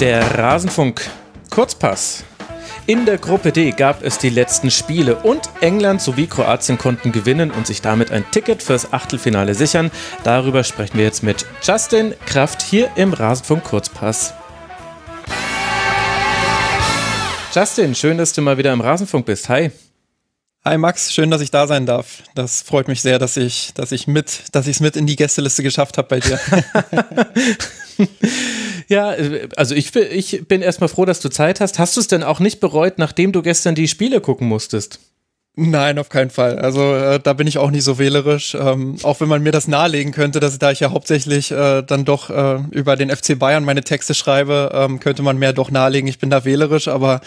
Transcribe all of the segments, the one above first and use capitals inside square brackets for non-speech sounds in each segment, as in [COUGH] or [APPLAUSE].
Der Rasenfunk Kurzpass. In der Gruppe D gab es die letzten Spiele und England sowie Kroatien konnten gewinnen und sich damit ein Ticket fürs Achtelfinale sichern. Darüber sprechen wir jetzt mit Justin Kraft hier im Rasenfunk Kurzpass. Justin, schön, dass du mal wieder im Rasenfunk bist. Hi. Hi Max, schön, dass ich da sein darf. Das freut mich sehr, dass ich, dass ich mit, dass ich es mit in die Gästeliste geschafft habe bei dir. [LAUGHS] Ja, also ich, ich bin erstmal froh, dass du Zeit hast. Hast du es denn auch nicht bereut, nachdem du gestern die Spiele gucken musstest? Nein, auf keinen Fall. Also äh, da bin ich auch nicht so wählerisch. Ähm, auch wenn man mir das nahelegen könnte, dass da ich ja hauptsächlich äh, dann doch äh, über den FC Bayern meine Texte schreibe, ähm, könnte man mir doch nahelegen, ich bin da wählerisch, aber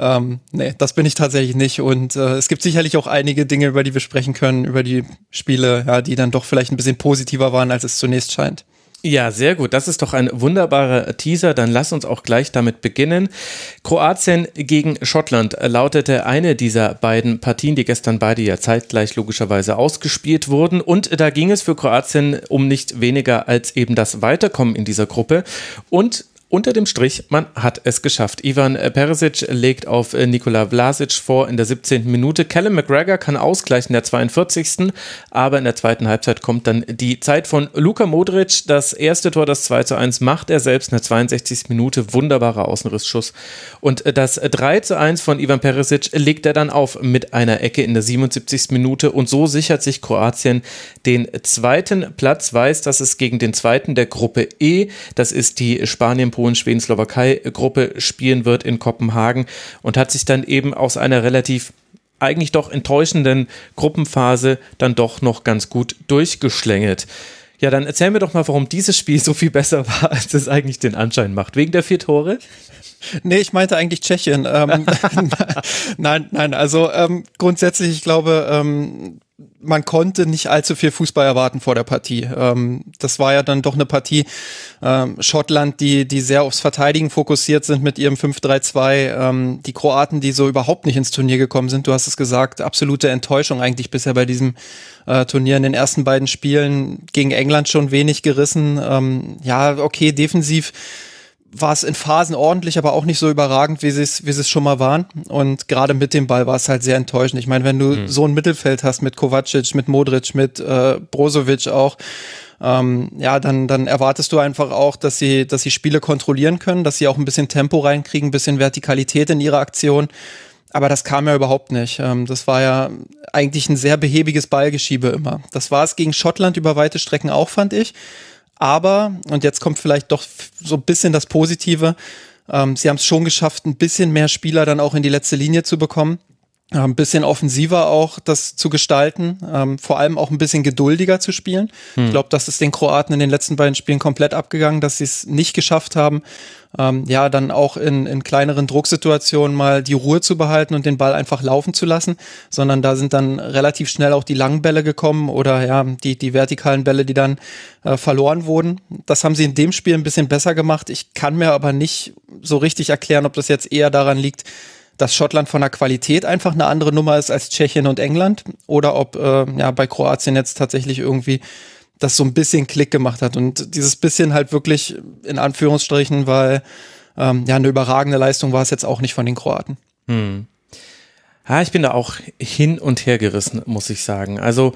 ähm, nee, das bin ich tatsächlich nicht. Und äh, es gibt sicherlich auch einige Dinge, über die wir sprechen können, über die Spiele, ja, die dann doch vielleicht ein bisschen positiver waren, als es zunächst scheint. Ja, sehr gut. Das ist doch ein wunderbarer Teaser. Dann lass uns auch gleich damit beginnen. Kroatien gegen Schottland lautete eine dieser beiden Partien, die gestern beide ja zeitgleich logischerweise ausgespielt wurden. Und da ging es für Kroatien um nicht weniger als eben das Weiterkommen in dieser Gruppe. Und unter dem Strich, man hat es geschafft. Ivan Perisic legt auf Nikola Vlasic vor in der 17. Minute. Callum McGregor kann ausgleichen in der 42. Aber in der zweiten Halbzeit kommt dann die Zeit von Luka Modric. Das erste Tor, das 2 zu 1, macht er selbst in der 62. Minute. Wunderbarer Außenrissschuss. Und das 3 zu 1 von Ivan Perisic legt er dann auf mit einer Ecke in der 77. Minute. Und so sichert sich Kroatien den zweiten Platz, weiß, dass es gegen den zweiten der Gruppe E, das ist die Spanien Polen, Schweden, Slowakei Gruppe spielen wird in Kopenhagen und hat sich dann eben aus einer relativ eigentlich doch enttäuschenden Gruppenphase dann doch noch ganz gut durchgeschlängelt. Ja, dann erzähl mir doch mal, warum dieses Spiel so viel besser war, als es eigentlich den Anschein macht. Wegen der vier Tore? Nee, ich meinte eigentlich Tschechien. Ähm, [LAUGHS] nein, nein, also ähm, grundsätzlich, ich glaube, ähm, man konnte nicht allzu viel Fußball erwarten vor der Partie. Ähm, das war ja dann doch eine Partie ähm, Schottland, die, die sehr aufs Verteidigen fokussiert sind mit ihrem 5-3-2. Ähm, die Kroaten, die so überhaupt nicht ins Turnier gekommen sind. Du hast es gesagt, absolute Enttäuschung eigentlich bisher bei diesem äh, Turnier in den ersten beiden Spielen gegen England schon wenig gerissen. Ähm, ja, okay, defensiv war es in Phasen ordentlich, aber auch nicht so überragend, wie sie es wie es schon mal waren. Und gerade mit dem Ball war es halt sehr enttäuschend. Ich meine, wenn du mhm. so ein Mittelfeld hast mit Kovacic, mit Modric, mit äh, Brozovic auch, ähm, ja, dann, dann erwartest du einfach auch, dass sie, dass sie Spiele kontrollieren können, dass sie auch ein bisschen Tempo reinkriegen, ein bisschen Vertikalität in ihre Aktion. Aber das kam ja überhaupt nicht. Ähm, das war ja eigentlich ein sehr behäbiges Ballgeschiebe immer. Das war es gegen Schottland über weite Strecken auch, fand ich. Aber, und jetzt kommt vielleicht doch so ein bisschen das Positive, ähm, sie haben es schon geschafft, ein bisschen mehr Spieler dann auch in die letzte Linie zu bekommen. Ein bisschen offensiver auch das zu gestalten, ähm, vor allem auch ein bisschen geduldiger zu spielen. Hm. Ich glaube, das ist den Kroaten in den letzten beiden Spielen komplett abgegangen, dass sie es nicht geschafft haben, ähm, ja, dann auch in, in kleineren Drucksituationen mal die Ruhe zu behalten und den Ball einfach laufen zu lassen, sondern da sind dann relativ schnell auch die langen Bälle gekommen oder ja, die, die vertikalen Bälle, die dann äh, verloren wurden. Das haben sie in dem Spiel ein bisschen besser gemacht. Ich kann mir aber nicht so richtig erklären, ob das jetzt eher daran liegt, dass Schottland von der Qualität einfach eine andere Nummer ist als Tschechien und England oder ob äh, ja bei Kroatien jetzt tatsächlich irgendwie das so ein bisschen Klick gemacht hat und dieses bisschen halt wirklich in Anführungsstrichen, weil ähm, ja eine überragende Leistung war es jetzt auch nicht von den Kroaten. Hm. Ja, ich bin da auch hin und her gerissen, muss ich sagen. Also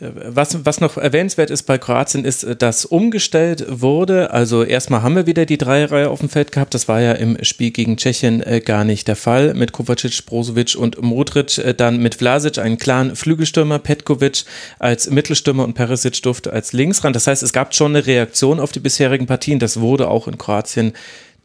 was, was noch erwähnenswert ist bei Kroatien, ist, dass umgestellt wurde. Also erstmal haben wir wieder die Dreierreihe auf dem Feld gehabt. Das war ja im Spiel gegen Tschechien äh, gar nicht der Fall. Mit Kovacic, Brozovic und Modric. Äh, dann mit Vlasic einen klaren Flügelstürmer, Petkovic als Mittelstürmer und Perisic durfte als Linksrand. Das heißt, es gab schon eine Reaktion auf die bisherigen Partien. Das wurde auch in Kroatien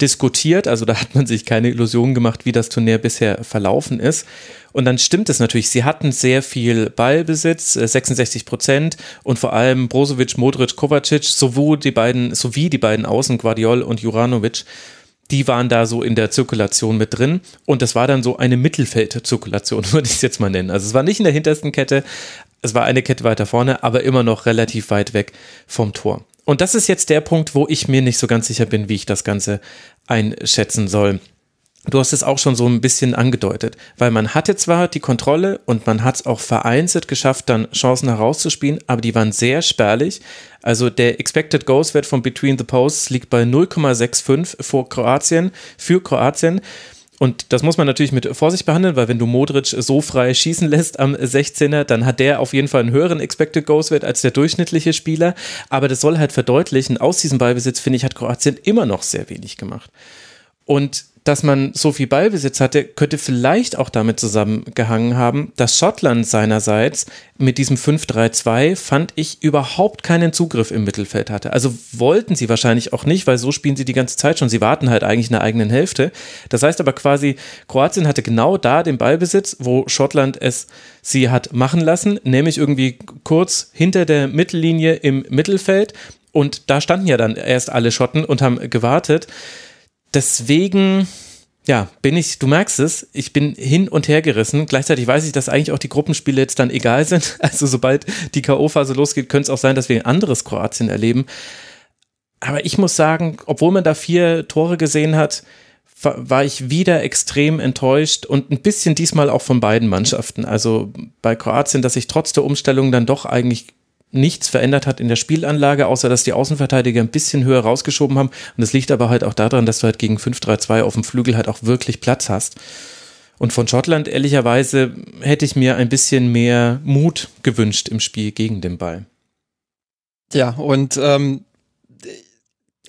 diskutiert. Also da hat man sich keine Illusionen gemacht, wie das Turnier bisher verlaufen ist. Und dann stimmt es natürlich. Sie hatten sehr viel Ballbesitz, 66 äh, Prozent und vor allem Brozovic, Modric, Kovacic, sowohl die beiden, sowie die beiden Außen, Guardiol und Juranovic, die waren da so in der Zirkulation mit drin. Und das war dann so eine Mittelfeldzirkulation, [LAUGHS] würde ich es jetzt mal nennen. Also es war nicht in der hintersten Kette, es war eine Kette weiter vorne, aber immer noch relativ weit weg vom Tor. Und das ist jetzt der Punkt, wo ich mir nicht so ganz sicher bin, wie ich das Ganze einschätzen soll. Du hast es auch schon so ein bisschen angedeutet, weil man hatte zwar die Kontrolle und man hat es auch vereinzelt geschafft, dann Chancen herauszuspielen, aber die waren sehr spärlich. Also der Expected Goals Wert von Between the Posts liegt bei 0,65 vor Kroatien, für Kroatien. Und das muss man natürlich mit Vorsicht behandeln, weil wenn du Modric so frei schießen lässt am 16er, dann hat der auf jeden Fall einen höheren Expected Goals Wert als der durchschnittliche Spieler. Aber das soll halt verdeutlichen, aus diesem Ballbesitz, finde ich, hat Kroatien immer noch sehr wenig gemacht. Und dass man so viel Ballbesitz hatte, könnte vielleicht auch damit zusammengehangen haben, dass Schottland seinerseits mit diesem 5-3-2 fand ich überhaupt keinen Zugriff im Mittelfeld hatte. Also wollten sie wahrscheinlich auch nicht, weil so spielen sie die ganze Zeit schon. Sie warten halt eigentlich in der eigenen Hälfte. Das heißt aber quasi, Kroatien hatte genau da den Ballbesitz, wo Schottland es sie hat machen lassen, nämlich irgendwie kurz hinter der Mittellinie im Mittelfeld. Und da standen ja dann erst alle Schotten und haben gewartet deswegen, ja, bin ich, du merkst es, ich bin hin und her gerissen. Gleichzeitig weiß ich, dass eigentlich auch die Gruppenspiele jetzt dann egal [LAUGHS] sind. Also sobald die K.O.-Phase losgeht, könnte es auch sein, dass wir ein anderes Kroatien erleben. Aber ich muss sagen, obwohl man da vier Tore gesehen hat, war ich wieder extrem enttäuscht und ein bisschen diesmal auch von beiden Mannschaften. Also bei Kroatien, dass ich trotz der Umstellung dann doch eigentlich nichts verändert hat in der Spielanlage, außer dass die Außenverteidiger ein bisschen höher rausgeschoben haben. Und das liegt aber halt auch daran, dass du halt gegen 5-3-2 auf dem Flügel halt auch wirklich Platz hast. Und von Schottland, ehrlicherweise, hätte ich mir ein bisschen mehr Mut gewünscht im Spiel gegen den Ball. Ja, und ähm,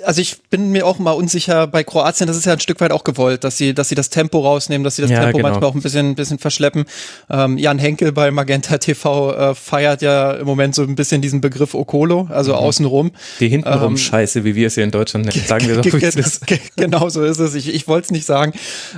also ich bin mir auch mal unsicher bei Kroatien, das ist ja ein Stück weit auch gewollt, dass sie, dass sie das Tempo rausnehmen, dass sie das ja, Tempo genau. manchmal auch ein bisschen, ein bisschen verschleppen. Ähm, Jan Henkel bei Magenta TV äh, feiert ja im Moment so ein bisschen diesen Begriff Okolo, also mhm. außenrum. Die hintenrum ähm, Scheiße, wie wir es hier in Deutschland nennen, [LAUGHS] sagen wir doch, wie es ist. Genau so ist es. Ich, ich wollte es nicht sagen.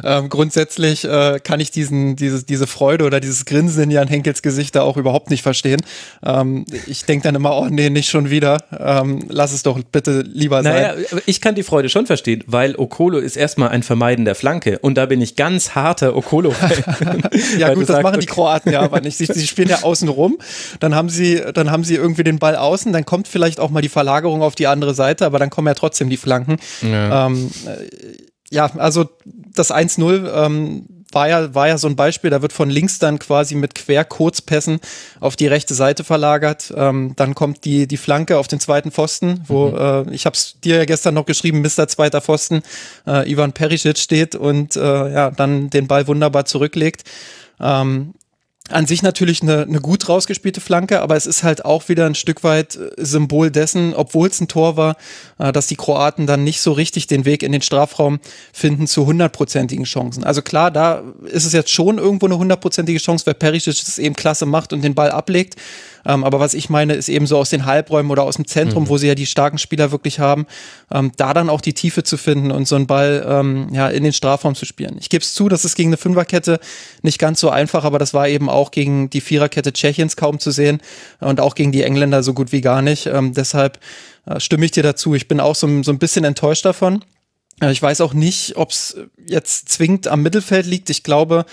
Ähm, grundsätzlich äh, kann ich diesen, diese, diese Freude oder dieses Grinsen in Jan Henkels Gesicht da auch überhaupt nicht verstehen. Ähm, ich denke dann immer, oh nee, nicht schon wieder. Ähm, lass es doch bitte lieber naja, ich kann die Freude schon verstehen, weil Okolo ist erstmal ein Vermeiden der Flanke und da bin ich ganz harter Okolo-Fan. [LAUGHS] ja [LAUGHS] gut, das sagst, machen die Kroaten ja aber nicht. Sie, sie, spielen ja [LAUGHS] außen rum, dann haben sie, dann haben sie irgendwie den Ball außen, dann kommt vielleicht auch mal die Verlagerung auf die andere Seite, aber dann kommen ja trotzdem die Flanken. Ja, ähm, äh, ja also das 1-0 ähm, war ja, war ja so ein Beispiel, da wird von links dann quasi mit Quer-Kurzpässen auf die rechte Seite verlagert. Ähm, dann kommt die, die Flanke auf den zweiten Pfosten, wo mhm. äh, ich habe es dir ja gestern noch geschrieben, Mr. Zweiter Pfosten, äh, Ivan Perisic steht und äh, ja, dann den Ball wunderbar zurücklegt. Ähm, an sich natürlich eine, eine gut rausgespielte Flanke, aber es ist halt auch wieder ein Stück weit äh, Symbol dessen, obwohl es ein Tor war, äh, dass die Kroaten dann nicht so richtig den Weg in den Strafraum finden zu hundertprozentigen Chancen. Also klar, da ist es jetzt schon irgendwo eine hundertprozentige Chance, weil Perisic es eben klasse macht und den Ball ablegt. Ähm, aber was ich meine, ist eben so aus den Halbräumen oder aus dem Zentrum, mhm. wo sie ja die starken Spieler wirklich haben, ähm, da dann auch die Tiefe zu finden und so einen Ball ähm, ja, in den Strafraum zu spielen. Ich gebe es zu, das ist gegen eine Fünferkette nicht ganz so einfach, aber das war eben auch gegen die Viererkette Tschechiens kaum zu sehen und auch gegen die Engländer so gut wie gar nicht. Ähm, deshalb äh, stimme ich dir dazu. Ich bin auch so, so ein bisschen enttäuscht davon. Äh, ich weiß auch nicht, ob es jetzt zwingend am Mittelfeld liegt. Ich glaube,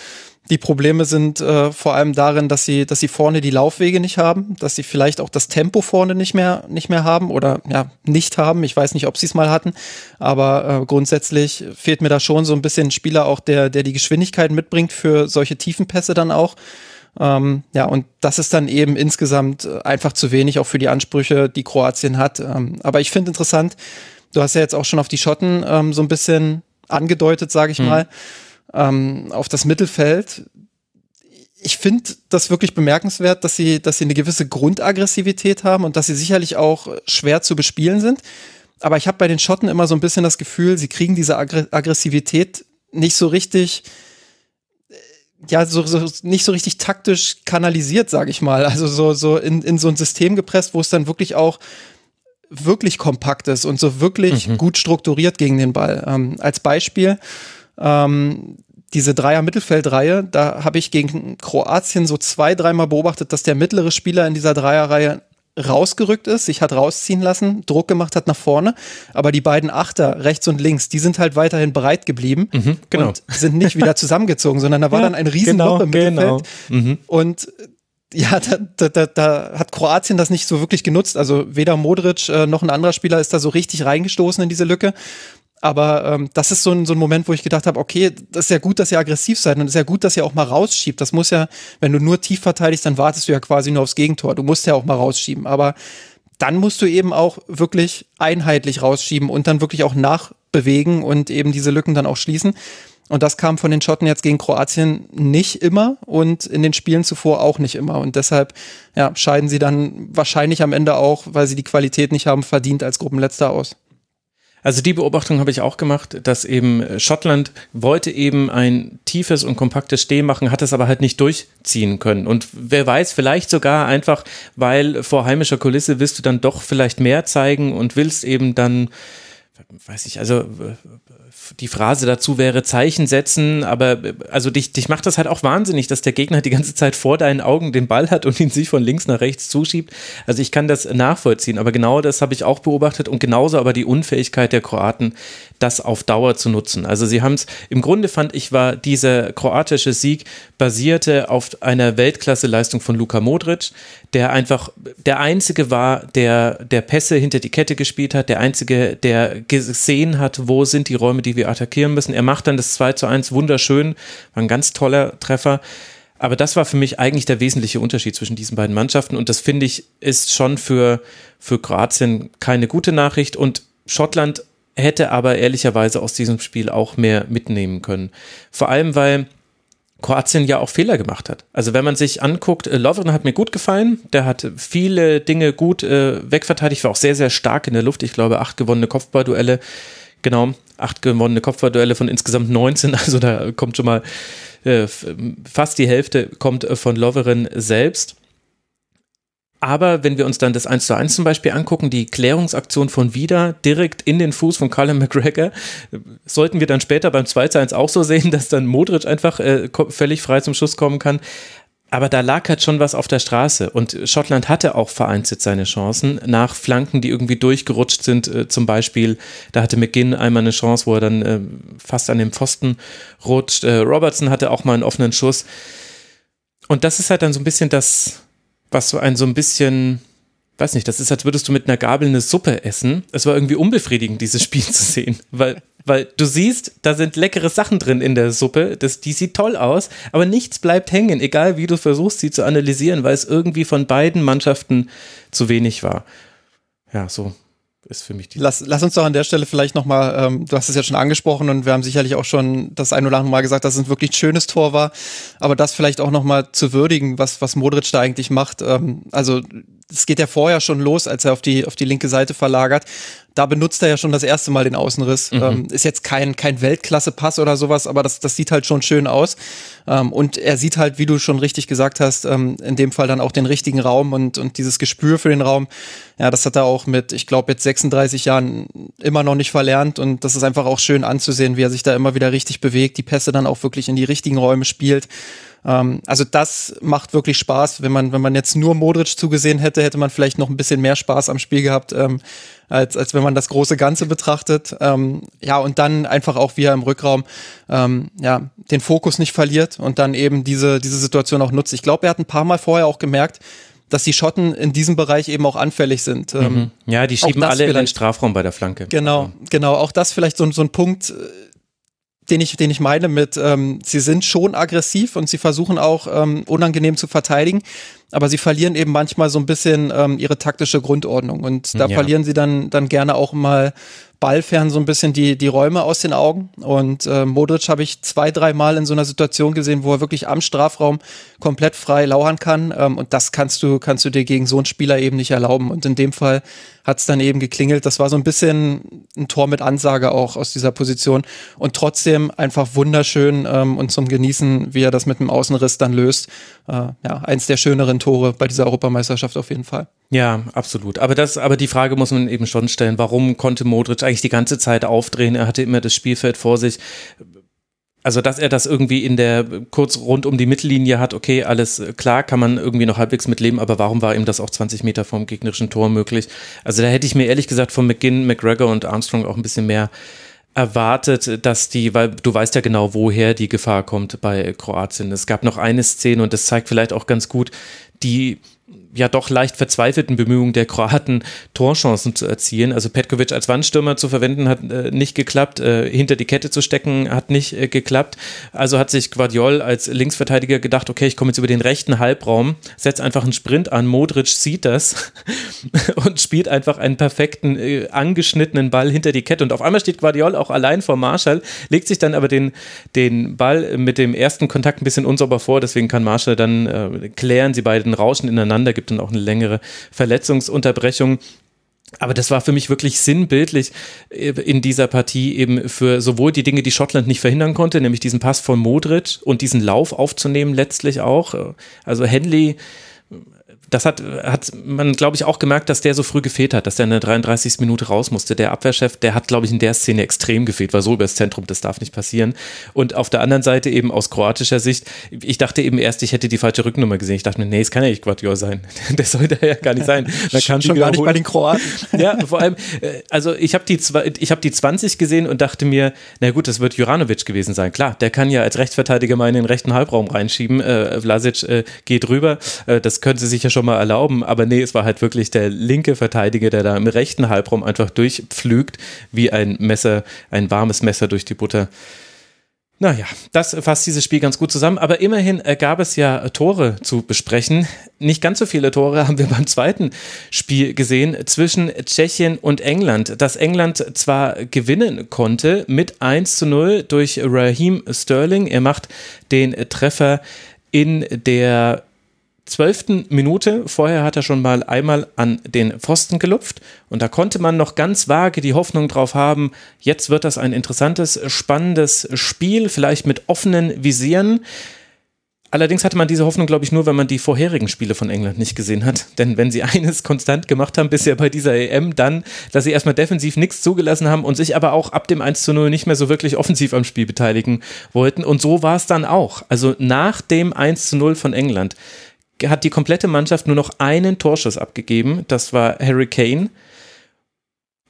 die Probleme sind äh, vor allem darin, dass sie, dass sie vorne die Laufwege nicht haben, dass sie vielleicht auch das Tempo vorne nicht mehr, nicht mehr haben oder ja, nicht haben. Ich weiß nicht, ob sie es mal hatten, aber äh, grundsätzlich fehlt mir da schon so ein bisschen ein Spieler auch, der, der die Geschwindigkeit mitbringt für solche Tiefenpässe dann auch. Ähm, ja, und das ist dann eben insgesamt äh, einfach zu wenig, auch für die Ansprüche, die Kroatien hat. Ähm, aber ich finde interessant, du hast ja jetzt auch schon auf die Schotten ähm, so ein bisschen angedeutet, sage ich hm. mal ähm, auf das Mittelfeld. Ich finde das wirklich bemerkenswert, dass sie, dass sie eine gewisse Grundaggressivität haben und dass sie sicherlich auch schwer zu bespielen sind. Aber ich habe bei den Schotten immer so ein bisschen das Gefühl, sie kriegen diese Aggressivität nicht so richtig, äh, ja, so, so nicht so richtig taktisch kanalisiert, sage ich mal. Also so, so in, in so ein System gepresst, wo es dann wirklich auch wirklich kompakt ist und so wirklich mhm. gut strukturiert gegen den Ball. Ähm, als Beispiel, ähm, diese Dreier-Mittelfeldreihe, da habe ich gegen Kroatien so zwei, dreimal beobachtet, dass der mittlere Spieler in dieser Dreierreihe rausgerückt ist, sich hat rausziehen lassen, Druck gemacht hat nach vorne, aber die beiden Achter rechts und links, die sind halt weiterhin breit geblieben mhm, genau. und sind nicht wieder [LAUGHS] zusammengezogen, sondern da war ja, dann ein Riesenloch genau, im Mittelfeld genau. mhm. und ja, da, da, da hat Kroatien das nicht so wirklich genutzt. Also weder Modric äh, noch ein anderer Spieler ist da so richtig reingestoßen in diese Lücke. Aber ähm, das ist so ein, so ein Moment, wo ich gedacht habe, okay, das ist ja gut, dass ihr aggressiv seid und es ist ja gut, dass ihr auch mal rausschiebt. Das muss ja, wenn du nur tief verteidigst, dann wartest du ja quasi nur aufs Gegentor. Du musst ja auch mal rausschieben. Aber dann musst du eben auch wirklich einheitlich rausschieben und dann wirklich auch nachbewegen und eben diese Lücken dann auch schließen. Und das kam von den Schotten jetzt gegen Kroatien nicht immer und in den Spielen zuvor auch nicht immer. Und deshalb ja, scheiden sie dann wahrscheinlich am Ende auch, weil sie die Qualität nicht haben, verdient als Gruppenletzter aus. Also die Beobachtung habe ich auch gemacht, dass eben Schottland wollte eben ein tiefes und kompaktes Stehen machen, hat es aber halt nicht durchziehen können. Und wer weiß, vielleicht sogar einfach, weil vor heimischer Kulisse willst du dann doch vielleicht mehr zeigen und willst eben dann, weiß ich, also die Phrase dazu wäre Zeichen setzen, aber also dich, dich macht das halt auch wahnsinnig, dass der Gegner die ganze Zeit vor deinen Augen den Ball hat und ihn sich von links nach rechts zuschiebt. Also ich kann das nachvollziehen, aber genau das habe ich auch beobachtet und genauso aber die Unfähigkeit der Kroaten, das auf Dauer zu nutzen. Also sie haben es, im Grunde fand ich, war dieser kroatische Sieg basierte auf einer Weltklasse-Leistung von Luka Modric, der einfach der Einzige war, der, der Pässe hinter die Kette gespielt hat, der Einzige, der gesehen hat, wo sind die Räume, die wir attackieren müssen. Er macht dann das 2 zu 1 wunderschön, war ein ganz toller Treffer. Aber das war für mich eigentlich der wesentliche Unterschied zwischen diesen beiden Mannschaften und das finde ich ist schon für, für Kroatien keine gute Nachricht und Schottland hätte aber ehrlicherweise aus diesem Spiel auch mehr mitnehmen können. Vor allem, weil Kroatien ja auch Fehler gemacht hat. Also wenn man sich anguckt, äh, Lovren hat mir gut gefallen, der hat viele Dinge gut äh, wegverteidigt, war auch sehr, sehr stark in der Luft. Ich glaube, acht gewonnene Kopfballduelle, genau, acht gewonnene Kopfballduelle von insgesamt 19, [LAUGHS] also da kommt schon mal äh, fast die Hälfte kommt äh, von Loveren selbst. Aber wenn wir uns dann das 1 zu 1 zum Beispiel angucken, die Klärungsaktion von Wieder direkt in den Fuß von Carla McGregor, sollten wir dann später beim 2 zu 1 auch so sehen, [LAUGHS] dass dann Modric einfach äh, völlig frei zum Schuss kommen kann. Aber da lag halt schon was auf der Straße und Schottland hatte auch vereinzelt seine Chancen nach Flanken, die irgendwie durchgerutscht sind. Äh, zum Beispiel, da hatte McGinn einmal eine Chance, wo er dann äh, fast an den Pfosten rutscht. Äh, Robertson hatte auch mal einen offenen Schuss. Und das ist halt dann so ein bisschen das, was so ein so ein bisschen, weiß nicht, das ist, als würdest du mit einer Gabel eine Suppe essen. Es war irgendwie unbefriedigend, dieses Spiel zu sehen, weil, weil du siehst, da sind leckere Sachen drin in der Suppe, das, die sieht toll aus, aber nichts bleibt hängen, egal wie du versuchst, sie zu analysieren, weil es irgendwie von beiden Mannschaften zu wenig war. Ja, so ist für mich die. Lass, lass uns doch an der Stelle vielleicht nochmal, ähm, du hast es ja schon angesprochen und wir haben sicherlich auch schon das ein oder andere Mal gesagt, dass es ein wirklich schönes Tor war, aber das vielleicht auch nochmal zu würdigen, was, was Modric da eigentlich macht. Ähm, also es geht ja vorher schon los, als er auf die, auf die linke Seite verlagert da benutzt er ja schon das erste Mal den Außenriss. Mhm. Ähm, ist jetzt kein, kein Weltklasse-Pass oder sowas, aber das, das sieht halt schon schön aus. Ähm, und er sieht halt, wie du schon richtig gesagt hast, ähm, in dem Fall dann auch den richtigen Raum und, und dieses Gespür für den Raum. Ja, das hat er auch mit, ich glaube, jetzt 36 Jahren immer noch nicht verlernt. Und das ist einfach auch schön anzusehen, wie er sich da immer wieder richtig bewegt, die Pässe dann auch wirklich in die richtigen Räume spielt. Ähm, also das macht wirklich Spaß. Wenn man, wenn man jetzt nur Modric zugesehen hätte, hätte man vielleicht noch ein bisschen mehr Spaß am Spiel gehabt, ähm, als, als wenn man das große Ganze betrachtet. Ähm, ja, und dann einfach auch, wie er im Rückraum ähm, ja, den Fokus nicht verliert und dann eben diese, diese Situation auch nutzt. Ich glaube, er hat ein paar Mal vorher auch gemerkt, dass die Schotten in diesem Bereich eben auch anfällig sind. Ähm, mhm. Ja, die schieben alle in den Strafraum bei der Flanke. Genau, genau. Auch das vielleicht so, so ein Punkt, den ich, den ich meine mit, ähm, sie sind schon aggressiv und sie versuchen auch ähm, unangenehm zu verteidigen, aber sie verlieren eben manchmal so ein bisschen ähm, ihre taktische Grundordnung und da ja. verlieren sie dann, dann gerne auch mal ballfern so ein bisschen die, die Räume aus den Augen. Und äh, Modric habe ich zwei, drei Mal in so einer Situation gesehen, wo er wirklich am Strafraum komplett frei lauern kann. Ähm, und das kannst du, kannst du dir gegen so einen Spieler eben nicht erlauben. Und in dem Fall hat es dann eben geklingelt. Das war so ein bisschen ein Tor mit Ansage auch aus dieser Position. Und trotzdem einfach wunderschön ähm, und zum Genießen, wie er das mit dem Außenriss dann löst. Äh, ja, eins der schöneren Tore bei dieser Europameisterschaft auf jeden Fall. Ja, absolut. Aber das, aber die Frage muss man eben schon stellen, warum konnte Modric eigentlich die ganze Zeit aufdrehen? Er hatte immer das Spielfeld vor sich. Also, dass er das irgendwie in der kurz rund um die Mittellinie hat, okay, alles klar, kann man irgendwie noch halbwegs mitleben, aber warum war ihm das auch 20 Meter vom gegnerischen Tor möglich? Also, da hätte ich mir ehrlich gesagt von McGinn, McGregor und Armstrong auch ein bisschen mehr erwartet, dass die, weil du weißt ja genau, woher die Gefahr kommt bei Kroatien. Es gab noch eine Szene und das zeigt vielleicht auch ganz gut, die ja doch leicht verzweifelten Bemühungen der Kroaten, Torchancen zu erzielen. Also Petkovic als Wandstürmer zu verwenden hat äh, nicht geklappt, äh, hinter die Kette zu stecken hat nicht äh, geklappt. Also hat sich Guardiol als Linksverteidiger gedacht, okay, ich komme jetzt über den rechten Halbraum, setze einfach einen Sprint an, Modric sieht das [LAUGHS] und spielt einfach einen perfekten, äh, angeschnittenen Ball hinter die Kette. Und auf einmal steht Guardiol auch allein vor Marshall, legt sich dann aber den, den Ball mit dem ersten Kontakt ein bisschen unsauber vor, deswegen kann Marshall dann äh, klären, sie beiden rauschen ineinander, gibt dann auch eine längere Verletzungsunterbrechung. Aber das war für mich wirklich sinnbildlich äh, in dieser Partie eben für sowohl die Dinge, die Schottland nicht verhindern konnte, nämlich diesen Pass von Modric und diesen Lauf aufzunehmen letztlich auch. Also Henley das hat, hat man, glaube ich, auch gemerkt, dass der so früh gefehlt hat, dass der in der 33. Minute raus musste. Der Abwehrchef, der hat, glaube ich, in der Szene extrem gefehlt, war so übers Zentrum, das darf nicht passieren. Und auf der anderen Seite eben aus kroatischer Sicht, ich dachte eben erst, ich hätte die falsche Rücknummer gesehen. Ich dachte mir, nee, es kann ja nicht Guardiol sein. [LAUGHS] Der sollte ja gar nicht sein. Da kann schon gar nicht bei den Kroaten. Ja, vor allem, äh, also ich habe die, ich hab die 20 gesehen und dachte mir, na gut, das wird Juranovic gewesen sein. Klar, der kann ja als Rechtsverteidiger mal in den rechten Halbraum reinschieben. Äh, Vlasic äh, geht rüber. Äh, das könnte sich ja schon mal erlauben, aber nee, es war halt wirklich der linke Verteidiger, der da im rechten Halbraum einfach durchpflügt, wie ein Messer, ein warmes Messer durch die Butter. Naja, das fasst dieses Spiel ganz gut zusammen, aber immerhin äh, gab es ja Tore zu besprechen. Nicht ganz so viele Tore [LAUGHS] haben wir beim zweiten Spiel gesehen zwischen Tschechien und England, das England zwar gewinnen konnte mit 1 zu 0 durch Raheem Sterling. Er macht den Treffer in der zwölften Minute, vorher hat er schon mal einmal an den Pfosten gelupft und da konnte man noch ganz vage die Hoffnung drauf haben, jetzt wird das ein interessantes, spannendes Spiel, vielleicht mit offenen Visieren. Allerdings hatte man diese Hoffnung, glaube ich, nur, wenn man die vorherigen Spiele von England nicht gesehen hat. [LAUGHS] Denn wenn sie eines konstant gemacht haben bisher bei dieser EM, dann, dass sie erstmal defensiv nichts zugelassen haben und sich aber auch ab dem 1 zu 0 nicht mehr so wirklich offensiv am Spiel beteiligen wollten. Und so war es dann auch. Also nach dem 1 zu 0 von England hat die komplette Mannschaft nur noch einen Torschuss abgegeben. Das war Harry Kane.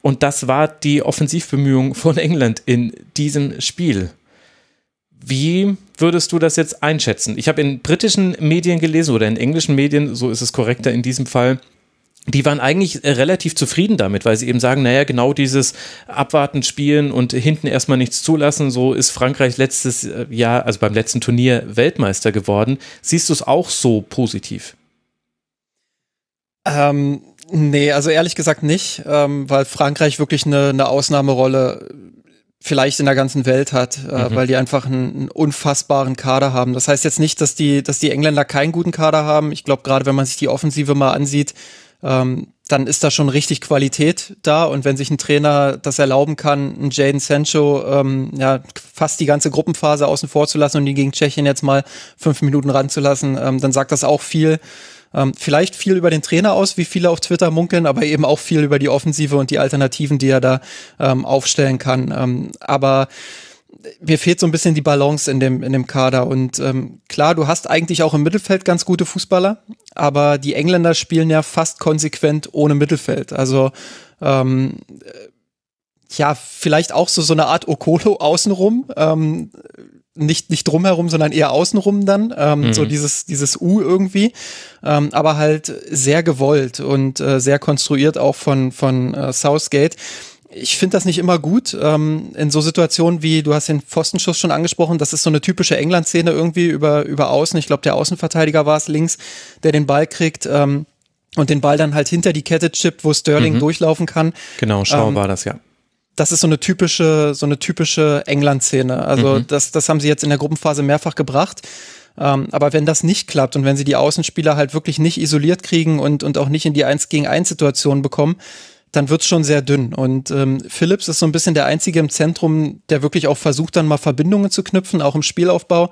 Und das war die Offensivbemühung von England in diesem Spiel. Wie würdest du das jetzt einschätzen? Ich habe in britischen Medien gelesen oder in englischen Medien, so ist es korrekter in diesem Fall, die waren eigentlich äh, relativ zufrieden damit, weil sie eben sagen, naja, genau dieses Abwarten, Spielen und hinten erstmal nichts zulassen, so ist Frankreich letztes äh, Jahr, also beim letzten Turnier Weltmeister geworden. Siehst du es auch so positiv? Ähm, nee, also ehrlich gesagt nicht, ähm, weil Frankreich wirklich eine, eine Ausnahmerolle vielleicht in der ganzen Welt hat, äh, mhm. weil die einfach einen, einen, unfassbaren Kader haben. Das heißt jetzt nicht, dass die, dass die Engländer keinen guten Kader haben. Ich glaube, gerade wenn man sich die Offensive mal ansieht, ähm, dann ist da schon richtig Qualität da. Und wenn sich ein Trainer das erlauben kann, einen Jaden Sancho ähm, ja, fast die ganze Gruppenphase außen vor zu lassen und ihn gegen Tschechien jetzt mal fünf Minuten ranzulassen, ähm, dann sagt das auch viel. Ähm, vielleicht viel über den Trainer aus, wie viele auf Twitter munkeln, aber eben auch viel über die Offensive und die Alternativen, die er da ähm, aufstellen kann. Ähm, aber mir fehlt so ein bisschen die Balance in dem, in dem Kader. Und ähm, klar, du hast eigentlich auch im Mittelfeld ganz gute Fußballer, aber die Engländer spielen ja fast konsequent ohne Mittelfeld. Also ähm, ja, vielleicht auch so, so eine Art Okolo außenrum. Ähm, nicht, nicht drumherum, sondern eher außenrum dann. Ähm, mhm. So dieses, dieses U irgendwie. Ähm, aber halt sehr gewollt und äh, sehr konstruiert auch von, von äh, Southgate ich finde das nicht immer gut. Ähm, in so Situationen wie, du hast den Pfostenschuss schon angesprochen, das ist so eine typische England-Szene irgendwie über, über Außen. Ich glaube, der Außenverteidiger war es links, der den Ball kriegt. Ähm, und den Ball dann halt hinter die Kette chippt, wo Sterling mhm. durchlaufen kann. Genau, Schau ähm, war das, ja. Das ist so eine typische, so eine typische England-Szene. Also mhm. das, das haben sie jetzt in der Gruppenphase mehrfach gebracht. Ähm, aber wenn das nicht klappt und wenn sie die Außenspieler halt wirklich nicht isoliert kriegen und, und auch nicht in die 1 gegen 1 Situation bekommen, dann wird's schon sehr dünn. Und ähm, Phillips ist so ein bisschen der Einzige im Zentrum, der wirklich auch versucht, dann mal Verbindungen zu knüpfen, auch im Spielaufbau.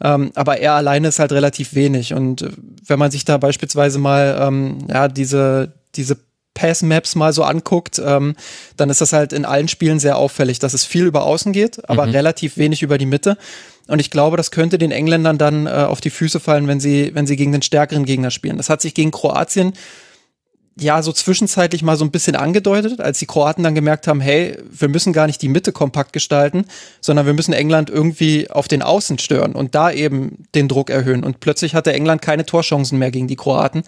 Ähm, aber er alleine ist halt relativ wenig. Und äh, wenn man sich da beispielsweise mal ähm, ja, diese, diese Pass-Maps mal so anguckt, ähm, dann ist das halt in allen Spielen sehr auffällig, dass es viel über außen geht, aber mhm. relativ wenig über die Mitte. Und ich glaube, das könnte den Engländern dann äh, auf die Füße fallen, wenn sie, wenn sie gegen den stärkeren Gegner spielen. Das hat sich gegen Kroatien ja so zwischenzeitlich mal so ein bisschen angedeutet, als die Kroaten dann gemerkt haben, hey, wir müssen gar nicht die Mitte kompakt gestalten, sondern wir müssen England irgendwie auf den Außen stören und da eben den Druck erhöhen. Und plötzlich hatte England keine Torchancen mehr gegen die Kroaten.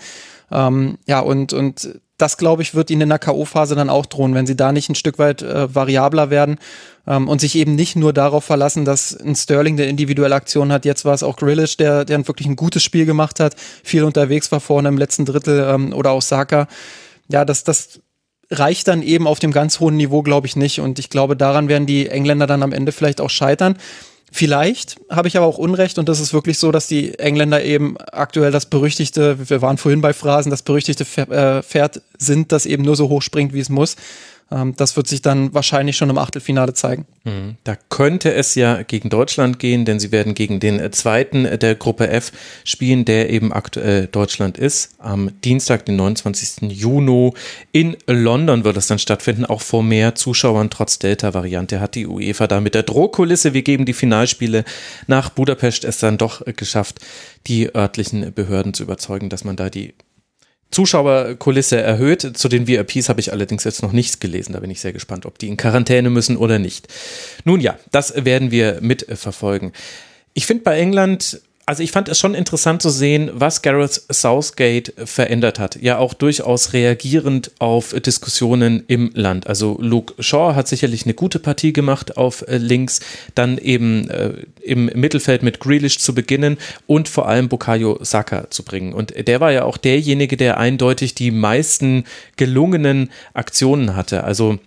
Ähm, ja, und, und das, glaube ich, wird ihnen in der K.O.-Phase dann auch drohen, wenn sie da nicht ein Stück weit äh, variabler werden ähm, und sich eben nicht nur darauf verlassen, dass ein Sterling, der individuelle Aktion hat, jetzt war es auch Grillish, der, der wirklich ein gutes Spiel gemacht hat, viel unterwegs war vorne im letzten Drittel ähm, oder auch Saka. Ja, das, das reicht dann eben auf dem ganz hohen Niveau, glaube ich, nicht. Und ich glaube, daran werden die Engländer dann am Ende vielleicht auch scheitern. Vielleicht habe ich aber auch Unrecht und das ist wirklich so, dass die Engländer eben aktuell das berüchtigte, wir waren vorhin bei Phrasen, das berüchtigte äh, Pferd sind, das eben nur so hoch springt, wie es muss. Ähm, das wird sich dann wahrscheinlich schon im Achtelfinale zeigen. Mhm. Da könnte es ja gegen Deutschland gehen, denn sie werden gegen den äh, zweiten äh, der Gruppe F spielen, der eben aktuell Deutschland ist. Am Dienstag, den 29. Juni in London wird es dann stattfinden, auch vor mehr Zuschauern trotz Delta-Variante hat die UEFA da mit der Drohkulisse, wir geben die Finalspiele nach Budapest es dann doch äh, geschafft, die örtlichen Behörden zu überzeugen, dass man da die Zuschauerkulisse erhöht. Zu den VIPs habe ich allerdings jetzt noch nichts gelesen. Da bin ich sehr gespannt, ob die in Quarantäne müssen oder nicht. Nun ja, das werden wir mitverfolgen. Ich finde bei England also ich fand es schon interessant zu sehen, was Gareth Southgate verändert hat. Ja, auch durchaus reagierend auf Diskussionen im Land. Also Luke Shaw hat sicherlich eine gute Partie gemacht auf äh, links, dann eben äh, im Mittelfeld mit Grealish zu beginnen und vor allem Bukayo Saka zu bringen. Und der war ja auch derjenige, der eindeutig die meisten gelungenen Aktionen hatte. Also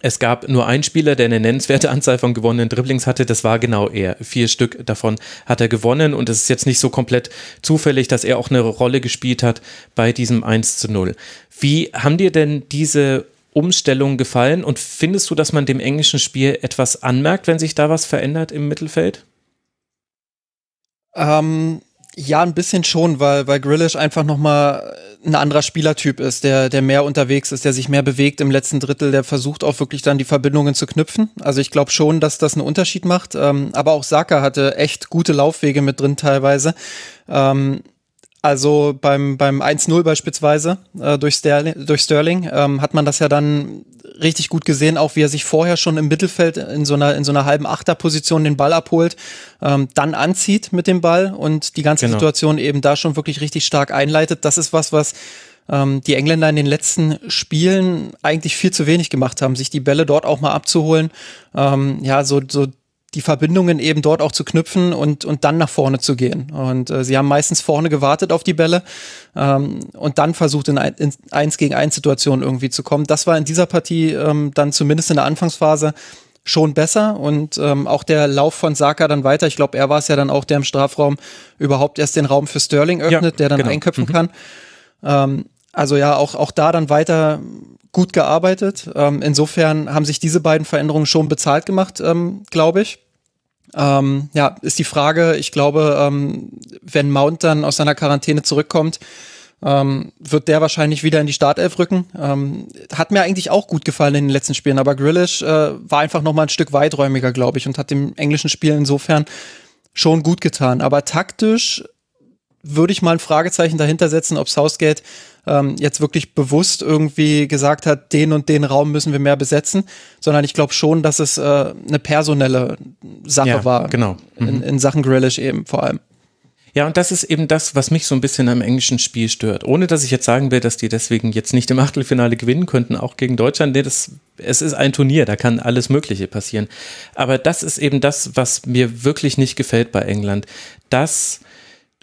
es gab nur einen Spieler, der eine nennenswerte Anzahl von gewonnenen Dribblings hatte. Das war genau er. Vier Stück davon hat er gewonnen. Und es ist jetzt nicht so komplett zufällig, dass er auch eine Rolle gespielt hat bei diesem 1 zu 0. Wie haben dir denn diese Umstellung gefallen? Und findest du, dass man dem englischen Spiel etwas anmerkt, wenn sich da was verändert im Mittelfeld? Ähm, ja, ein bisschen schon, weil, weil Grillish einfach nochmal ein anderer Spielertyp ist, der, der mehr unterwegs ist, der sich mehr bewegt im letzten Drittel, der versucht auch wirklich dann die Verbindungen zu knüpfen. Also ich glaube schon, dass das einen Unterschied macht. Ähm, aber auch Saka hatte echt gute Laufwege mit drin teilweise. Ähm, also beim, beim 1-0 beispielsweise äh, durch Sterling, durch Sterling ähm, hat man das ja dann richtig gut gesehen, auch wie er sich vorher schon im Mittelfeld in so einer, in so einer halben Achterposition den Ball abholt, ähm, dann anzieht mit dem Ball und die ganze genau. Situation eben da schon wirklich richtig stark einleitet. Das ist was, was ähm, die Engländer in den letzten Spielen eigentlich viel zu wenig gemacht haben, sich die Bälle dort auch mal abzuholen. Ähm, ja, so, so die Verbindungen eben dort auch zu knüpfen und, und dann nach vorne zu gehen. Und äh, sie haben meistens vorne gewartet auf die Bälle ähm, und dann versucht, in, ein, in eins gegen eins Situationen irgendwie zu kommen. Das war in dieser Partie ähm, dann zumindest in der Anfangsphase schon besser und ähm, auch der Lauf von Saka dann weiter. Ich glaube, er war es ja dann auch, der im Strafraum überhaupt erst den Raum für Sterling öffnet, ja, der dann genau. einköpfen mhm. kann. Ähm, also ja, auch, auch da dann weiter gut gearbeitet. Ähm, insofern haben sich diese beiden Veränderungen schon bezahlt gemacht, ähm, glaube ich. Ähm, ja, ist die Frage, ich glaube, ähm, wenn Mount dann aus seiner Quarantäne zurückkommt, ähm, wird der wahrscheinlich wieder in die Startelf rücken. Ähm, hat mir eigentlich auch gut gefallen in den letzten Spielen, aber Grillish äh, war einfach noch mal ein Stück weiträumiger, glaube ich, und hat dem englischen Spiel insofern schon gut getan. Aber taktisch würde ich mal ein Fragezeichen dahinter setzen, ob Southgate ähm, jetzt wirklich bewusst irgendwie gesagt hat, den und den Raum müssen wir mehr besetzen, sondern ich glaube schon, dass es äh, eine personelle Sache ja, war. Genau. Mhm. In, in Sachen Grillish eben vor allem. Ja, und das ist eben das, was mich so ein bisschen am englischen Spiel stört. Ohne dass ich jetzt sagen will, dass die deswegen jetzt nicht im Achtelfinale gewinnen könnten, auch gegen Deutschland. Nee, das, es ist ein Turnier, da kann alles Mögliche passieren. Aber das ist eben das, was mir wirklich nicht gefällt bei England. Dass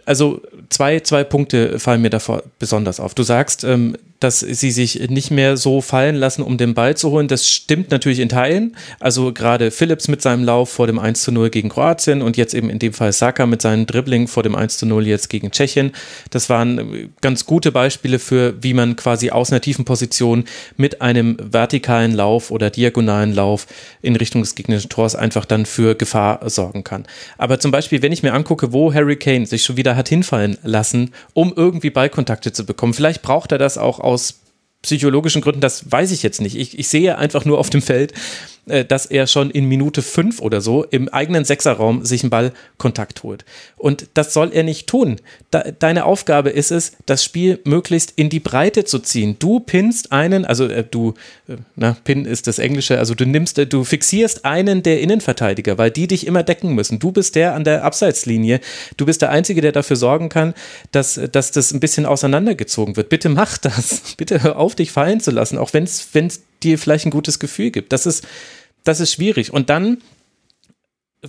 also zwei, zwei Punkte fallen mir davor besonders auf. Du sagst, ähm, dass sie sich nicht mehr so fallen lassen, um den Ball zu holen. Das stimmt natürlich in Teilen. Also gerade Phillips mit seinem Lauf vor dem 1 zu 0 gegen Kroatien und jetzt eben in dem Fall Saka mit seinem Dribbling vor dem 1 zu 0 jetzt gegen Tschechien. Das waren ganz gute Beispiele für, wie man quasi aus einer tiefen Position mit einem vertikalen Lauf oder diagonalen Lauf in Richtung des gegnerischen Tors einfach dann für Gefahr sorgen kann. Aber zum Beispiel, wenn ich mir angucke, wo Harry Kane sich schon wieder hat hinfallen lassen, um irgendwie Ballkontakte zu bekommen, vielleicht braucht er das auch aus psychologischen Gründen, das weiß ich jetzt nicht. Ich, ich sehe einfach nur auf dem Feld, dass er schon in Minute fünf oder so im eigenen Sechserraum sich einen Ballkontakt holt. Und das soll er nicht tun. Deine Aufgabe ist es, das Spiel möglichst in die Breite zu ziehen. Du pinnst einen, also äh, du, äh, na, Pin ist das Englische, also du nimmst, äh, du fixierst einen der Innenverteidiger, weil die dich immer decken müssen. Du bist der an der Abseitslinie. Du bist der Einzige, der dafür sorgen kann, dass, dass das ein bisschen auseinandergezogen wird. Bitte mach das. [LAUGHS] Bitte hör auf, dich fallen zu lassen, auch wenn es dir vielleicht ein gutes Gefühl gibt. Das ist, das ist schwierig. Und dann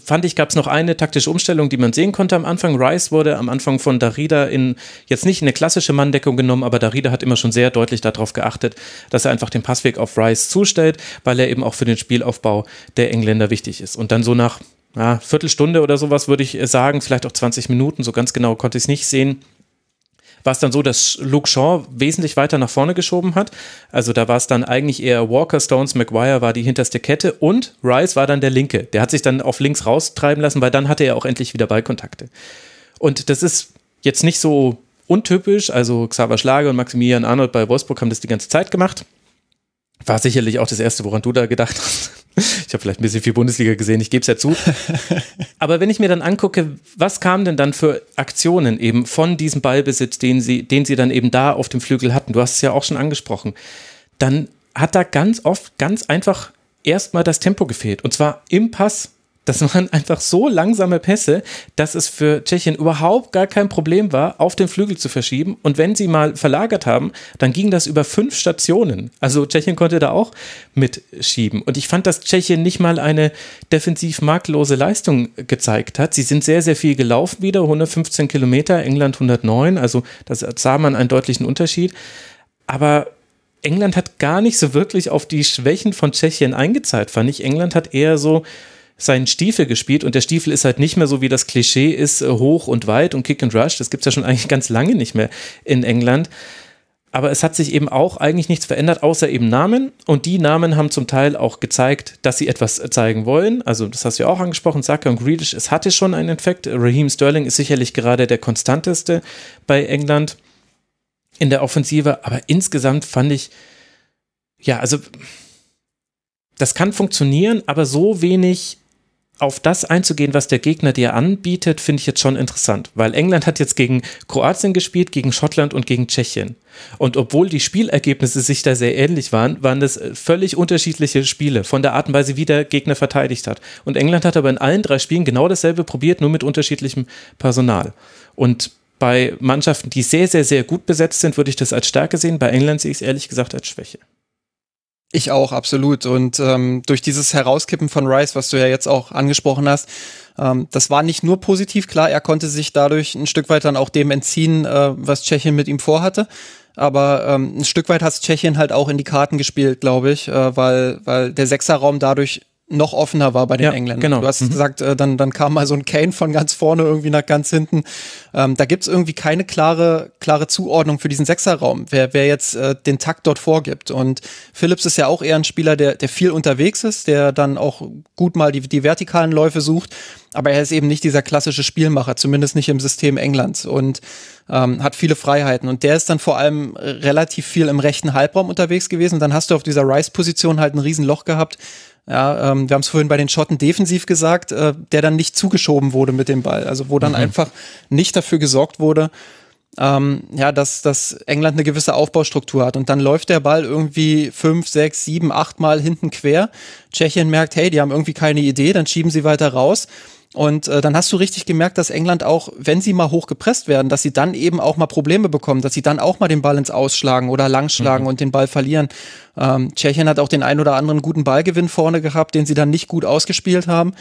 fand ich, gab es noch eine taktische Umstellung, die man sehen konnte am Anfang. Rice wurde am Anfang von Darida in, jetzt nicht in eine klassische Manndeckung genommen, aber Darida hat immer schon sehr deutlich darauf geachtet, dass er einfach den Passweg auf Rice zustellt, weil er eben auch für den Spielaufbau der Engländer wichtig ist. Und dann so nach ja, Viertelstunde oder sowas würde ich sagen, vielleicht auch 20 Minuten, so ganz genau konnte ich es nicht sehen war es dann so, dass Luke Shaw wesentlich weiter nach vorne geschoben hat. Also da war es dann eigentlich eher Walker, Stones, McGuire war die hinterste Kette und Rice war dann der linke. Der hat sich dann auf links raustreiben lassen, weil dann hatte er auch endlich wieder Ballkontakte. Und das ist jetzt nicht so untypisch. Also Xaver Schlage und Maximilian Arnold bei Wolfsburg haben das die ganze Zeit gemacht. War sicherlich auch das Erste, woran du da gedacht hast. [LAUGHS] Ich habe vielleicht ein bisschen viel Bundesliga gesehen, ich gebe es ja zu. [LAUGHS] Aber wenn ich mir dann angucke, was kamen denn dann für Aktionen eben von diesem Ballbesitz, den sie, den sie dann eben da auf dem Flügel hatten, du hast es ja auch schon angesprochen, dann hat da ganz oft ganz einfach erstmal das Tempo gefehlt. Und zwar im Pass. Das waren einfach so langsame Pässe, dass es für Tschechien überhaupt gar kein Problem war, auf den Flügel zu verschieben. Und wenn sie mal verlagert haben, dann ging das über fünf Stationen. Also Tschechien konnte da auch mitschieben. Und ich fand, dass Tschechien nicht mal eine defensiv marklose Leistung gezeigt hat. Sie sind sehr, sehr viel gelaufen wieder, 115 Kilometer, England 109. Also das sah man einen deutlichen Unterschied. Aber England hat gar nicht so wirklich auf die Schwächen von Tschechien eingezahlt, fand ich. England hat eher so seinen Stiefel gespielt und der Stiefel ist halt nicht mehr so wie das Klischee ist, äh, hoch und weit und Kick and Rush. Das gibt es ja schon eigentlich ganz lange nicht mehr in England. Aber es hat sich eben auch eigentlich nichts verändert, außer eben Namen. Und die Namen haben zum Teil auch gezeigt, dass sie etwas zeigen wollen. Also, das hast du ja auch angesprochen, Saka und Grealish, es hatte schon einen Effekt. Raheem Sterling ist sicherlich gerade der konstanteste bei England in der Offensive. Aber insgesamt fand ich, ja, also, das kann funktionieren, aber so wenig auf das einzugehen, was der Gegner dir anbietet, finde ich jetzt schon interessant, weil England hat jetzt gegen Kroatien gespielt, gegen Schottland und gegen Tschechien. Und obwohl die Spielergebnisse sich da sehr ähnlich waren, waren das äh, völlig unterschiedliche Spiele von der Art und Weise, wie der Gegner verteidigt hat. Und England hat aber in allen drei Spielen genau dasselbe probiert, nur mit unterschiedlichem Personal. Und bei Mannschaften, die sehr, sehr, sehr gut besetzt sind, würde ich das als Stärke sehen. Bei England sehe ich es ehrlich gesagt als Schwäche. Ich auch, absolut. Und ähm, durch dieses Herauskippen von Rice, was du ja jetzt auch angesprochen hast, ähm, das war nicht nur positiv, klar, er konnte sich dadurch ein Stück weit dann auch dem entziehen, äh, was Tschechien mit ihm vorhatte. Aber ähm, ein Stück weit hat Tschechien halt auch in die Karten gespielt, glaube ich, äh, weil, weil der Sechserraum dadurch noch offener war bei den ja, Engländern. Genau. Du hast mhm. gesagt, äh, dann, dann kam mal so ein Kane von ganz vorne irgendwie nach ganz hinten. Ähm, da gibt's irgendwie keine klare, klare Zuordnung für diesen Sechserraum, wer, wer jetzt äh, den Takt dort vorgibt. Und Phillips ist ja auch eher ein Spieler, der, der viel unterwegs ist, der dann auch gut mal die, die vertikalen Läufe sucht. Aber er ist eben nicht dieser klassische Spielmacher, zumindest nicht im System Englands und ähm, hat viele Freiheiten. Und der ist dann vor allem relativ viel im rechten Halbraum unterwegs gewesen. dann hast du auf dieser Rice-Position halt ein Riesenloch gehabt, ja, ähm, wir haben es vorhin bei den Schotten defensiv gesagt, äh, der dann nicht zugeschoben wurde mit dem Ball. Also wo dann mhm. einfach nicht dafür gesorgt wurde, ähm, ja, dass, dass England eine gewisse Aufbaustruktur hat. Und dann läuft der Ball irgendwie fünf, sechs, sieben, acht Mal hinten quer. Tschechien merkt, hey, die haben irgendwie keine Idee, dann schieben sie weiter raus. Und äh, dann hast du richtig gemerkt, dass England auch, wenn sie mal hoch gepresst werden, dass sie dann eben auch mal Probleme bekommen, dass sie dann auch mal den Ball ins Ausschlagen oder langschlagen mhm. und den Ball verlieren. Ähm, Tschechien hat auch den ein oder anderen guten Ballgewinn vorne gehabt, den sie dann nicht gut ausgespielt haben.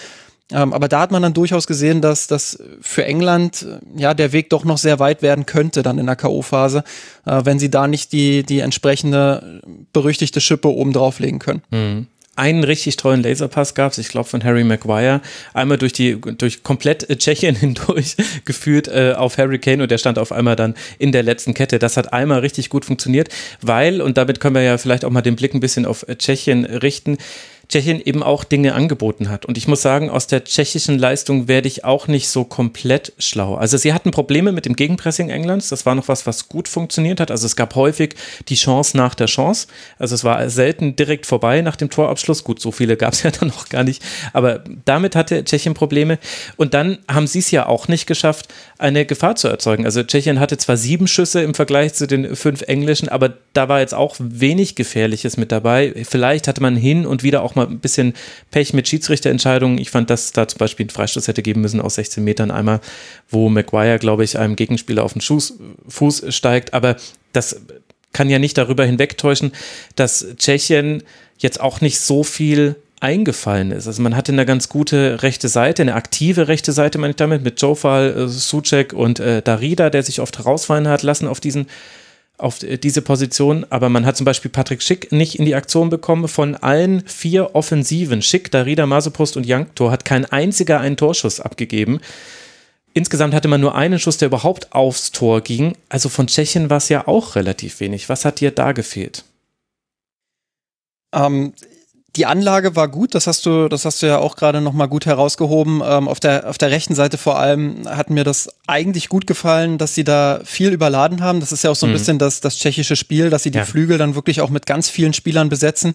Ähm, aber da hat man dann durchaus gesehen, dass das für England äh, ja der Weg doch noch sehr weit werden könnte dann in der K.O.-Phase, äh, wenn sie da nicht die, die entsprechende berüchtigte Schippe oben drauflegen können. Mhm einen richtig tollen Laserpass gab es, ich glaube von Harry Maguire, einmal durch die durch komplett äh, Tschechien [LAUGHS] hindurch geführt äh, auf Harry Kane und der stand auf einmal dann in der letzten Kette. Das hat einmal richtig gut funktioniert, weil und damit können wir ja vielleicht auch mal den Blick ein bisschen auf äh, Tschechien richten Tschechien eben auch Dinge angeboten hat. Und ich muss sagen, aus der tschechischen Leistung werde ich auch nicht so komplett schlau. Also sie hatten Probleme mit dem Gegenpressing Englands. Das war noch was, was gut funktioniert hat. Also es gab häufig die Chance nach der Chance. Also es war selten direkt vorbei nach dem Torabschluss. Gut, so viele gab es [LAUGHS] ja dann noch gar nicht. Aber damit hatte Tschechien Probleme. Und dann haben sie es ja auch nicht geschafft, eine Gefahr zu erzeugen. Also Tschechien hatte zwar sieben Schüsse im Vergleich zu den fünf englischen, aber da war jetzt auch wenig Gefährliches mit dabei. Vielleicht hatte man hin und wieder auch mal ein bisschen Pech mit Schiedsrichterentscheidungen. Ich fand, dass da zum Beispiel einen Freistoß hätte geben müssen aus 16 Metern einmal, wo Maguire, glaube ich, einem Gegenspieler auf den Schuss, Fuß steigt. Aber das kann ja nicht darüber hinwegtäuschen, dass Tschechien jetzt auch nicht so viel eingefallen ist. Also man hatte eine ganz gute rechte Seite, eine aktive rechte Seite, meine ich damit, mit Jofal, äh, Suchek und äh, Darida, der sich oft rausfallen hat lassen auf diesen auf diese Position, aber man hat zum Beispiel Patrick Schick nicht in die Aktion bekommen. Von allen vier Offensiven, Schick, Darida, Masopost und Janktor, hat kein einziger einen Torschuss abgegeben. Insgesamt hatte man nur einen Schuss, der überhaupt aufs Tor ging. Also von Tschechien war es ja auch relativ wenig. Was hat dir da gefehlt? Ähm, die Anlage war gut, das hast du, das hast du ja auch gerade noch mal gut herausgehoben. Ähm, auf der auf der rechten Seite vor allem hat mir das eigentlich gut gefallen, dass sie da viel überladen haben. Das ist ja auch so ein mhm. bisschen das das tschechische Spiel, dass sie die ja. Flügel dann wirklich auch mit ganz vielen Spielern besetzen.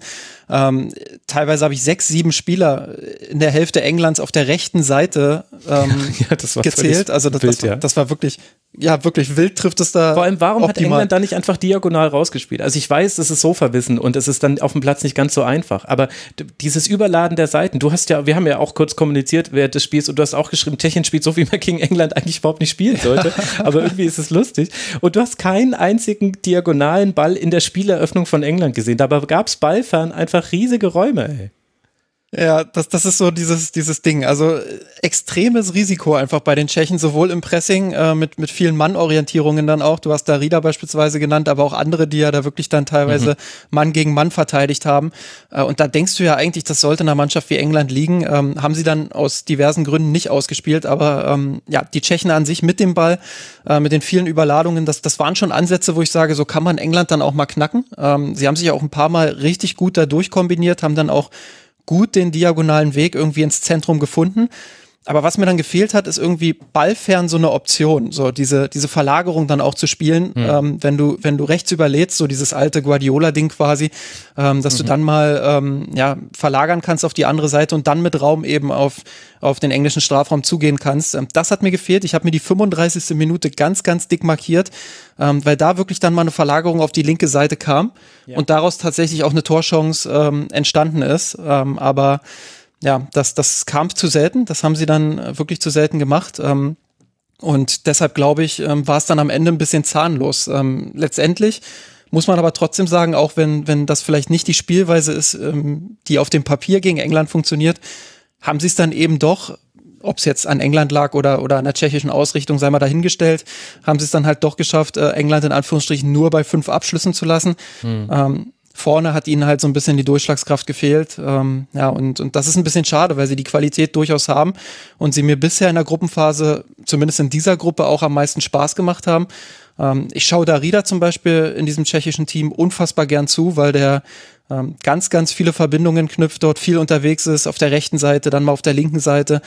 Ähm, teilweise habe ich sechs, sieben Spieler in der Hälfte Englands auf der rechten Seite ähm, [LAUGHS] ja, gezählt. Also das, wild, das, war, das war wirklich ja, wirklich wild trifft es da. Vor allem, warum optimal. hat England da nicht einfach diagonal rausgespielt? Also ich weiß, das ist Sofawissen und es ist dann auf dem Platz nicht ganz so einfach. Aber dieses Überladen der Seiten, du hast ja, wir haben ja auch kurz kommuniziert während des Spiels und du hast auch geschrieben, Tschechien spielt so, wie man gegen England eigentlich überhaupt nicht spielen sollte. [LAUGHS] aber irgendwie ist es lustig. Und du hast keinen einzigen diagonalen Ball in der Spieleröffnung von England gesehen. Dabei gab es ballfern einfach riesige Räume, ey. Ja, das, das ist so dieses, dieses Ding. Also äh, extremes Risiko einfach bei den Tschechen, sowohl im Pressing äh, mit, mit vielen Mannorientierungen dann auch. Du hast da Rieder beispielsweise genannt, aber auch andere, die ja da wirklich dann teilweise mhm. Mann gegen Mann verteidigt haben. Äh, und da denkst du ja eigentlich, das sollte einer Mannschaft wie England liegen. Ähm, haben sie dann aus diversen Gründen nicht ausgespielt. Aber ähm, ja, die Tschechen an sich mit dem Ball, äh, mit den vielen Überladungen, das, das waren schon Ansätze, wo ich sage, so kann man England dann auch mal knacken. Ähm, sie haben sich auch ein paar Mal richtig gut da durchkombiniert, haben dann auch gut den diagonalen Weg irgendwie ins Zentrum gefunden. Aber was mir dann gefehlt hat, ist irgendwie ballfern so eine Option, so diese, diese Verlagerung dann auch zu spielen, mhm. ähm, wenn du, wenn du rechts überlädst, so dieses alte Guardiola-Ding quasi, ähm, dass mhm. du dann mal ähm, ja, verlagern kannst auf die andere Seite und dann mit Raum eben auf, auf den englischen Strafraum zugehen kannst. Ähm, das hat mir gefehlt. Ich habe mir die 35. Minute ganz, ganz dick markiert, ähm, weil da wirklich dann mal eine Verlagerung auf die linke Seite kam ja. und daraus tatsächlich auch eine Torchance ähm, entstanden ist. Aber ja, das, das kam zu selten. Das haben sie dann äh, wirklich zu selten gemacht. Ähm, und deshalb glaube ich, ähm, war es dann am Ende ein bisschen zahnlos. Ähm, letztendlich muss man aber trotzdem sagen, auch wenn, wenn das vielleicht nicht die Spielweise ist, ähm, die auf dem Papier gegen England funktioniert, haben sie es dann eben doch, ob es jetzt an England lag oder, oder an der tschechischen Ausrichtung, sei mal dahingestellt, haben sie es dann halt doch geschafft, äh, England in Anführungsstrichen nur bei fünf Abschlüssen zu lassen. Hm. Ähm, vorne hat ihnen halt so ein bisschen die Durchschlagskraft gefehlt. Ähm, ja, und, und das ist ein bisschen schade, weil sie die Qualität durchaus haben und sie mir bisher in der Gruppenphase, zumindest in dieser Gruppe, auch am meisten Spaß gemacht haben. Ähm, ich schaue Darida zum Beispiel in diesem tschechischen Team unfassbar gern zu, weil der ähm, ganz, ganz viele Verbindungen knüpft, dort viel unterwegs ist, auf der rechten Seite, dann mal auf der linken Seite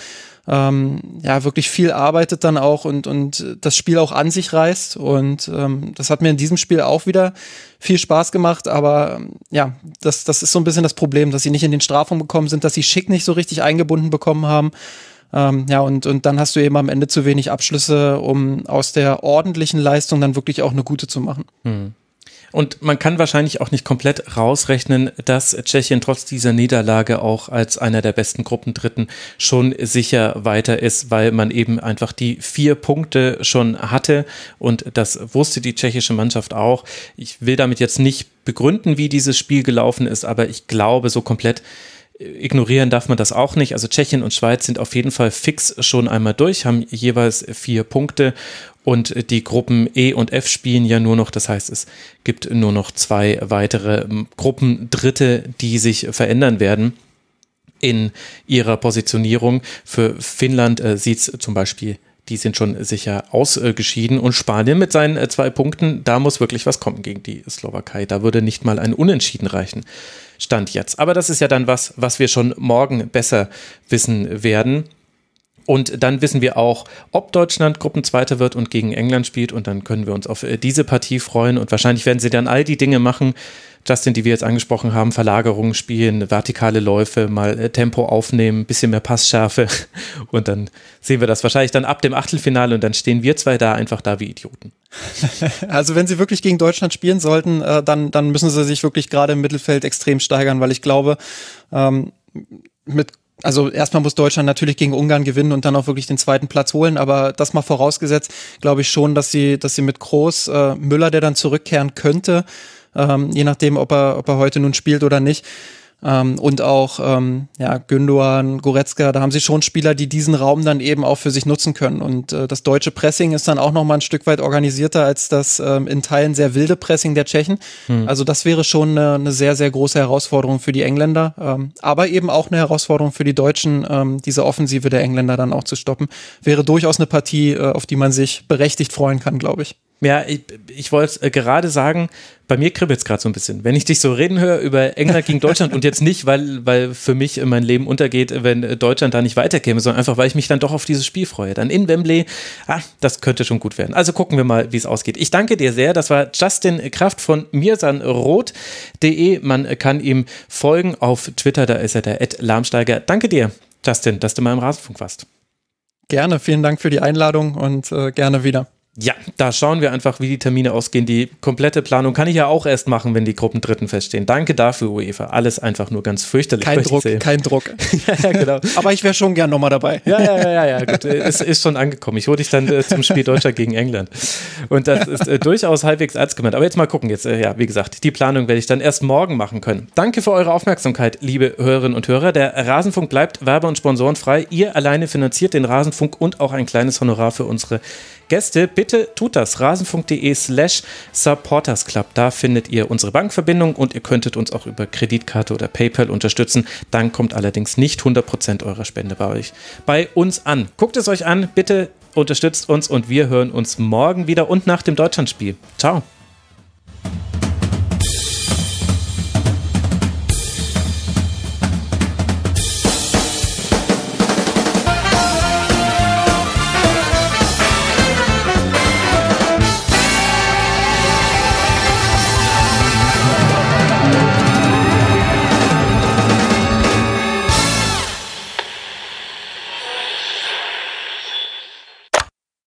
ähm, ja wirklich viel arbeitet dann auch und, und das Spiel auch an sich reißt. Und ähm, das hat mir in diesem Spiel auch wieder viel Spaß gemacht. Aber ähm, ja, das, das ist so ein bisschen das Problem, dass sie nicht in den Strafraum gekommen sind, dass sie Schick nicht so richtig eingebunden bekommen haben. Ähm, ja, und, und dann hast du eben am Ende zu wenig Abschlüsse, um aus der ordentlichen Leistung dann wirklich auch eine gute zu machen. Hm. Und man kann wahrscheinlich auch nicht komplett rausrechnen, dass Tschechien trotz dieser Niederlage auch als einer der besten Gruppendritten schon sicher weiter ist, weil man eben einfach die vier Punkte schon hatte und das wusste die tschechische Mannschaft auch. Ich will damit jetzt nicht begründen, wie dieses Spiel gelaufen ist, aber ich glaube, so komplett ignorieren darf man das auch nicht. Also Tschechien und Schweiz sind auf jeden Fall fix schon einmal durch, haben jeweils vier Punkte und die Gruppen E und F spielen ja nur noch. Das heißt, es gibt nur noch zwei weitere Gruppen Dritte, die sich verändern werden in ihrer Positionierung. Für Finnland äh, sieht es zum Beispiel die sind schon sicher ausgeschieden. Und Spanien mit seinen äh, zwei Punkten, da muss wirklich was kommen gegen die Slowakei. Da würde nicht mal ein Unentschieden reichen. Stand jetzt. Aber das ist ja dann was, was wir schon morgen besser wissen werden. Und dann wissen wir auch, ob Deutschland Gruppenzweiter wird und gegen England spielt. Und dann können wir uns auf äh, diese Partie freuen. Und wahrscheinlich werden sie dann all die Dinge machen, Justin, die wir jetzt angesprochen haben, Verlagerungen spielen, vertikale Läufe, mal äh, Tempo aufnehmen, bisschen mehr Passschärfe. [LAUGHS] Und dann sehen wir das wahrscheinlich dann ab dem Achtelfinale und dann stehen wir zwei da einfach da wie Idioten. [LAUGHS] Also wenn sie wirklich gegen Deutschland spielen sollten, äh, dann, dann müssen sie sich wirklich gerade im Mittelfeld extrem steigern, weil ich glaube, ähm, mit also erstmal muss Deutschland natürlich gegen Ungarn gewinnen und dann auch wirklich den zweiten Platz holen, aber das mal vorausgesetzt, glaube ich schon, dass sie, dass sie mit Groß, äh, Müller, der dann zurückkehren könnte, ähm, je nachdem, ob er, ob er heute nun spielt oder nicht, ähm, und auch ähm, ja, Gündogan, Goretzka, da haben sie schon Spieler, die diesen Raum dann eben auch für sich nutzen können. Und äh, das deutsche Pressing ist dann auch noch mal ein Stück weit organisierter als das ähm, in Teilen sehr wilde Pressing der Tschechen. Hm. Also das wäre schon eine, eine, sehr, sehr große Herausforderung für die Engländer, ähm, aber eben auch eine Herausforderung für die Deutschen, ähm, diese Offensive der Engländer dann auch zu stoppen. Wäre durchaus eine Partie, äh, auf die man sich berechtigt freuen kann, glaube ich. Ja, ich, ich wollte äh, gerade sagen, bei mir kribbelt es gerade so ein bisschen. Wenn ich dich so reden höre über England gegen Deutschland und jetzt nicht, weil, weil für mich mein Leben untergeht, wenn äh, Deutschland da nicht weiterkäme, sondern einfach, weil ich mich dann doch auf dieses Spiel freue. Dann in Wembley, ah, das könnte schon gut werden. Also gucken wir mal, wie es ausgeht. Ich danke dir sehr. Das war Justin Kraft von mirsanrot.de. Man kann ihm folgen auf Twitter, da ist er der Ed Lahmsteiger. Danke dir, Justin, dass du mal im Rasenfunk warst. Gerne, vielen Dank für die Einladung und äh, gerne wieder. Ja, da schauen wir einfach, wie die Termine ausgehen. Die komplette Planung kann ich ja auch erst machen, wenn die Gruppen Dritten feststehen. Danke dafür, UEFA. Alles einfach nur ganz fürchterlich. Kein Druck, kein Druck. [LAUGHS] ja, genau. [LAUGHS] Aber ich wäre schon gern nochmal dabei. ja, ja, ja, ja, gut. [LAUGHS] Es ist schon angekommen. Ich hole dich dann äh, zum Spiel Deutschland gegen England. Und das ist äh, durchaus halbwegs ernst gemeint. Aber jetzt mal gucken. Jetzt, äh, ja, wie gesagt, die Planung werde ich dann erst morgen machen können. Danke für eure Aufmerksamkeit, liebe Hörerinnen und Hörer. Der Rasenfunk bleibt werbe- und sponsorenfrei. Ihr alleine finanziert den Rasenfunk und auch ein kleines Honorar für unsere Gäste, bitte tut das. rasen.de slash supportersclub. Da findet ihr unsere Bankverbindung und ihr könntet uns auch über Kreditkarte oder PayPal unterstützen. Dann kommt allerdings nicht 100% eurer Spende bei euch bei uns an. Guckt es euch an, bitte unterstützt uns und wir hören uns morgen wieder und nach dem Deutschlandspiel. Ciao.